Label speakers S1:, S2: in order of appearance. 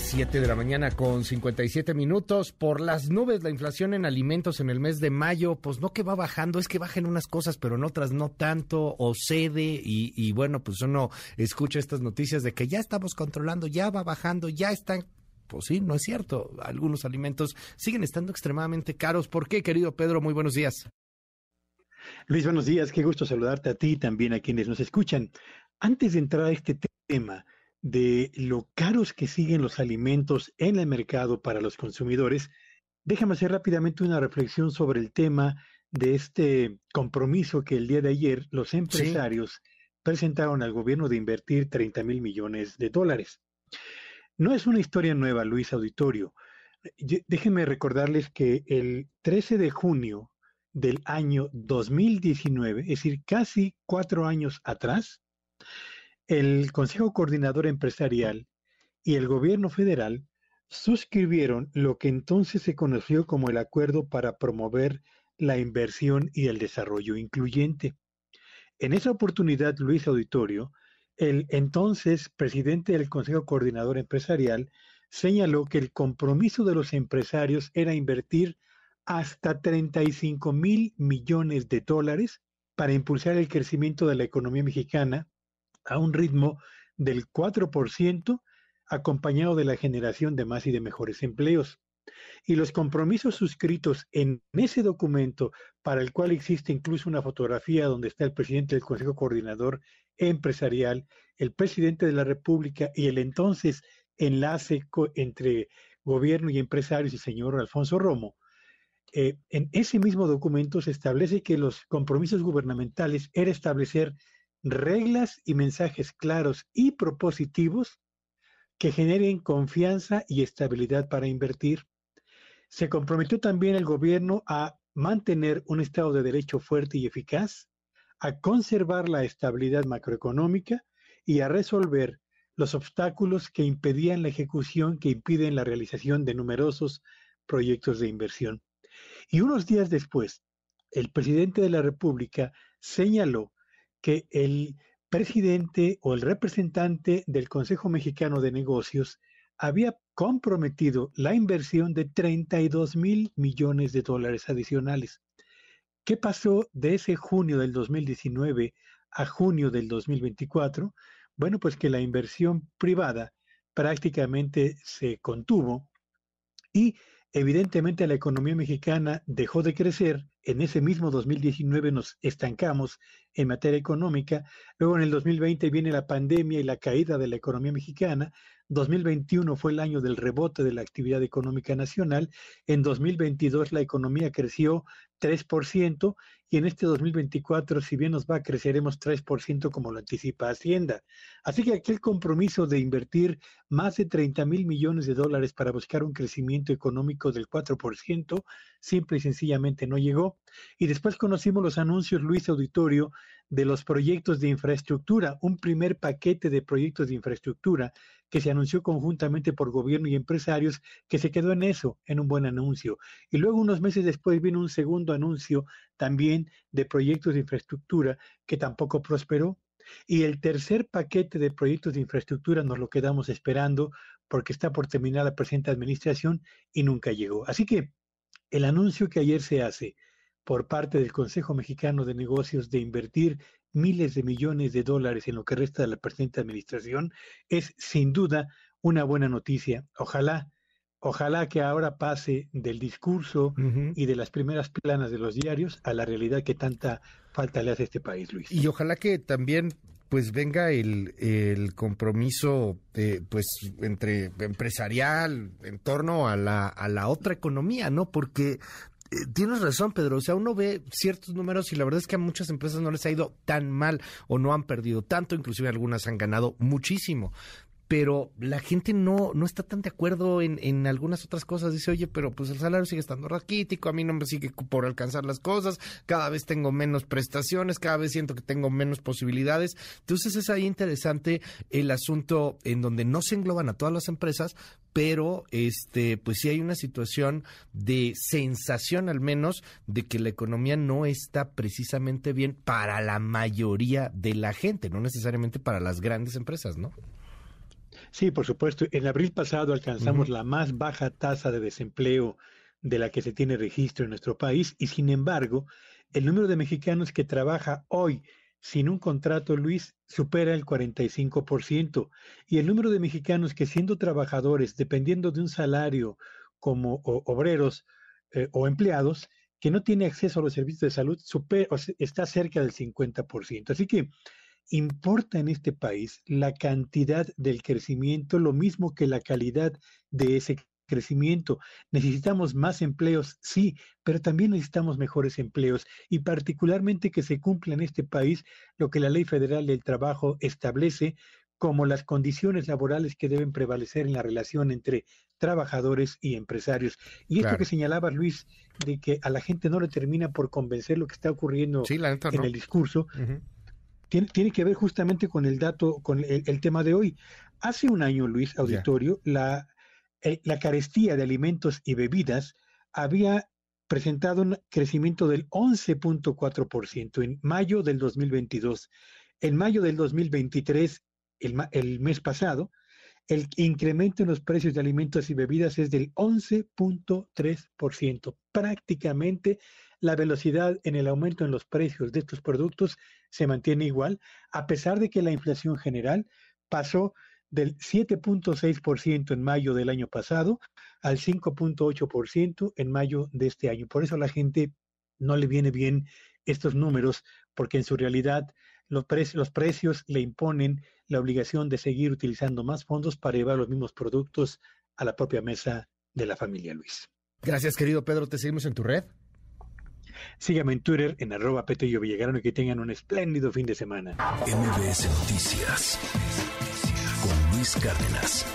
S1: Las 7 de la mañana con 57 minutos. Por las nubes, la inflación en alimentos en el mes de mayo, pues no que va bajando, es que bajen unas cosas, pero en otras no tanto, o cede, y, y bueno, pues uno escucha estas noticias de que ya estamos controlando, ya va bajando, ya están pues sí, no es cierto. Algunos alimentos siguen estando extremadamente caros. ¿Por qué, querido Pedro? Muy buenos días.
S2: Luis, buenos días. Qué gusto saludarte a ti y también a quienes nos escuchan. Antes de entrar a este tema, de lo caros que siguen los alimentos en el mercado para los consumidores, déjame hacer rápidamente una reflexión sobre el tema de este compromiso que el día de ayer los empresarios presentaron al gobierno de invertir 30 mil millones de dólares. No es una historia nueva, Luis Auditorio. Déjenme recordarles que el 13 de junio del año 2019, es decir, casi cuatro años atrás, el Consejo Coordinador Empresarial y el Gobierno Federal suscribieron lo que entonces se conoció como el Acuerdo para promover la inversión y el desarrollo incluyente. En esa oportunidad, Luis Auditorio, el entonces presidente del Consejo Coordinador Empresarial señaló que el compromiso de los empresarios era invertir hasta 35 mil millones de dólares para impulsar el crecimiento de la economía mexicana a un ritmo del 4%, acompañado de la generación de más y de mejores empleos. Y los compromisos suscritos en ese documento, para el cual existe incluso una fotografía donde está el presidente del Consejo Coordinador Empresarial, el presidente de la República y el entonces enlace entre gobierno y empresarios, el señor Alfonso Romo, eh, en ese mismo documento se establece que los compromisos gubernamentales era establecer reglas y mensajes claros y propositivos que generen confianza y estabilidad para invertir. Se comprometió también el gobierno a mantener un Estado de Derecho fuerte y eficaz, a conservar la estabilidad macroeconómica y a resolver los obstáculos que impedían la ejecución, que impiden la realización de numerosos proyectos de inversión. Y unos días después, el presidente de la República señaló que el presidente o el representante del Consejo Mexicano de Negocios había comprometido la inversión de 32 mil millones de dólares adicionales. ¿Qué pasó de ese junio del 2019 a junio del 2024? Bueno, pues que la inversión privada prácticamente se contuvo y evidentemente la economía mexicana dejó de crecer en ese mismo 2019 nos estancamos en materia económica, luego en el 2020 viene la pandemia y la caída de la economía mexicana, 2021 fue el año del rebote de la actividad económica nacional, en 2022 la economía creció 3% y en este 2024, si bien nos va, creceremos 3% como lo anticipa Hacienda. Así que aquel compromiso de invertir más de 30 mil millones de dólares para buscar un crecimiento económico del 4%, simple y sencillamente no llegó. Y después conocimos los anuncios, Luis Auditorio, de los proyectos de infraestructura, un primer paquete de proyectos de infraestructura que se anunció conjuntamente por gobierno y empresarios, que se quedó en eso, en un buen anuncio. Y luego unos meses después vino un segundo anuncio también de proyectos de infraestructura que tampoco prosperó. Y el tercer paquete de proyectos de infraestructura nos lo quedamos esperando porque está por terminar la presente administración y nunca llegó. Así que el anuncio que ayer se hace por parte del Consejo Mexicano de Negocios de invertir miles de millones de dólares en lo que resta de la presente administración es sin duda una buena noticia. Ojalá, ojalá que ahora pase del discurso y de las primeras planas de los diarios a la realidad que tanta falta le hace a este país, Luis.
S1: Y ojalá que también pues venga el, el compromiso pues entre empresarial en torno a la, a la otra economía, ¿no? Porque tienes razón, Pedro. O sea, uno ve ciertos números y la verdad es que a muchas empresas no les ha ido tan mal o no han perdido tanto, inclusive algunas han ganado muchísimo. Pero la gente no, no está tan de acuerdo en, en algunas otras cosas. Dice, oye, pero pues el salario sigue estando raquítico, a mí no me sigue por alcanzar las cosas, cada vez tengo menos prestaciones, cada vez siento que tengo menos posibilidades. Entonces es ahí interesante el asunto en donde no se engloban a todas las empresas, pero este, pues sí hay una situación de sensación al menos de que la economía no está precisamente bien para la mayoría de la gente, no necesariamente para las grandes empresas, ¿no?
S2: Sí, por supuesto. En abril pasado alcanzamos la más baja tasa de desempleo de la que se tiene registro en nuestro país y sin embargo, el número de mexicanos que trabaja hoy sin un contrato, Luis, supera el 45%. Y el número de mexicanos que siendo trabajadores, dependiendo de un salario como obreros eh, o empleados, que no tiene acceso a los servicios de salud, está cerca del 50%. Así que importa en este país la cantidad del crecimiento, lo mismo que la calidad de ese crecimiento. Necesitamos más empleos, sí, pero también necesitamos mejores empleos y particularmente que se cumpla en este país lo que la Ley Federal del Trabajo establece como las condiciones laborales que deben prevalecer en la relación entre trabajadores y empresarios. Y esto que señalaba Luis, de que a la gente no le termina por convencer lo que está ocurriendo en el discurso, tiene, que ver justamente con el dato, con el, tema de hoy. Hace un año, Luis Auditorio, la, la carestía de alimentos y bebidas había presentado un crecimiento del 11.4% en mayo del 2022. En mayo del 2023, el, el mes pasado, el incremento en los precios de alimentos y bebidas es del 11.3%. Prácticamente la velocidad en el aumento en los precios de estos productos se mantiene igual, a pesar de que la inflación general pasó del 7.6% en mayo del año pasado al 5.8% en mayo de este año. Por eso a la gente no le viene bien estos números, porque en su realidad los, los precios le imponen la obligación de seguir utilizando más fondos para llevar los mismos productos a la propia mesa de la familia Luis.
S1: Gracias, querido Pedro. Te seguimos en tu red.
S2: Síganme en Twitter en arroba Petello Villagrano y que tengan un espléndido fin de semana.
S3: MBS Noticias con Luis Cárdenas.